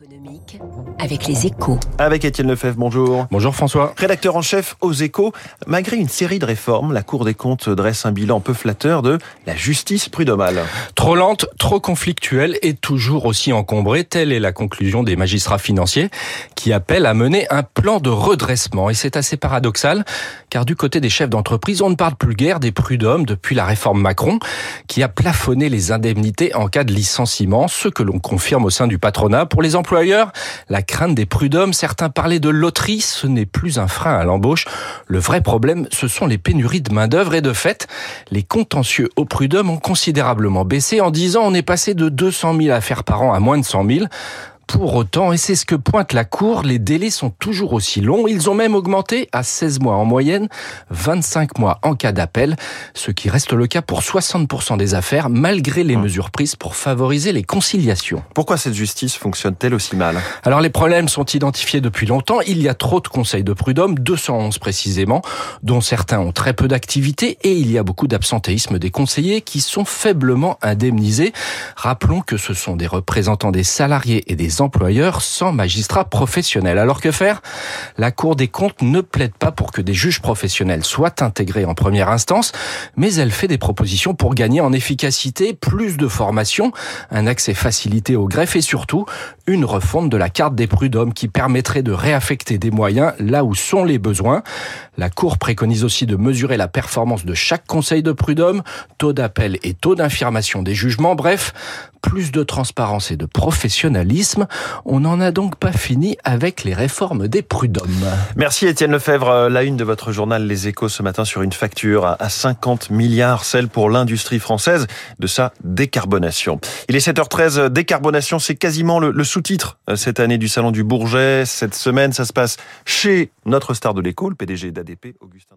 économique avec les échos. Avec Étienne Lefebvre, bonjour. Bonjour François. Rédacteur en chef aux échos, malgré une série de réformes, la Cour des comptes dresse un bilan peu flatteur de la justice prud'homale. Trop lente, trop conflictuelle et toujours aussi encombrée, telle est la conclusion des magistrats financiers qui appellent à mener un plan de redressement. Et c'est assez paradoxal, car du côté des chefs d'entreprise, on ne parle plus guère des prud'hommes depuis la réforme Macron, qui a plafonné les indemnités en cas de licenciement, ce que l'on confirme au sein du patronat. Pour les la crainte des prud'hommes, certains parlaient de loterie, ce n'est plus un frein à l'embauche. Le vrai problème, ce sont les pénuries de main-d'œuvre et de fait, les contentieux aux prud'hommes ont considérablement baissé. En 10 ans, on est passé de 200 000 affaires par an à moins de 100 000. Pour autant, et c'est ce que pointe la Cour, les délais sont toujours aussi longs. Ils ont même augmenté à 16 mois en moyenne, 25 mois en cas d'appel, ce qui reste le cas pour 60% des affaires, malgré les mesures prises pour favoriser les conciliations. Pourquoi cette justice fonctionne-t-elle aussi mal? Alors les problèmes sont identifiés depuis longtemps. Il y a trop de conseils de prud'homme, 211 précisément, dont certains ont très peu d'activité, et il y a beaucoup d'absentéisme des conseillers qui sont faiblement indemnisés. Rappelons que ce sont des représentants des salariés et des employeurs sans magistrat professionnel. Alors que faire? La Cour des comptes ne plaide pas pour que des juges professionnels soient intégrés en première instance, mais elle fait des propositions pour gagner en efficacité, plus de formation, un accès facilité au greffe et surtout une refonte de la carte des prud'hommes qui permettrait de réaffecter des moyens là où sont les besoins. La Cour préconise aussi de mesurer la performance de chaque conseil de prud'homme, taux d'appel et taux d'infirmation des jugements, bref, plus de transparence et de professionnalisme. On n'en a donc pas fini avec les réformes des prud'hommes. Merci Étienne Lefebvre. La une de votre journal Les Échos ce matin sur une facture à 50 milliards, celle pour l'industrie française de sa décarbonation. Il est 7h13, décarbonation, c'est quasiment le, le sous-titre euh, cette année du Salon du Bourget. Cette semaine, ça se passe chez notre star de l'écho, le PDG d'ADP, Augustin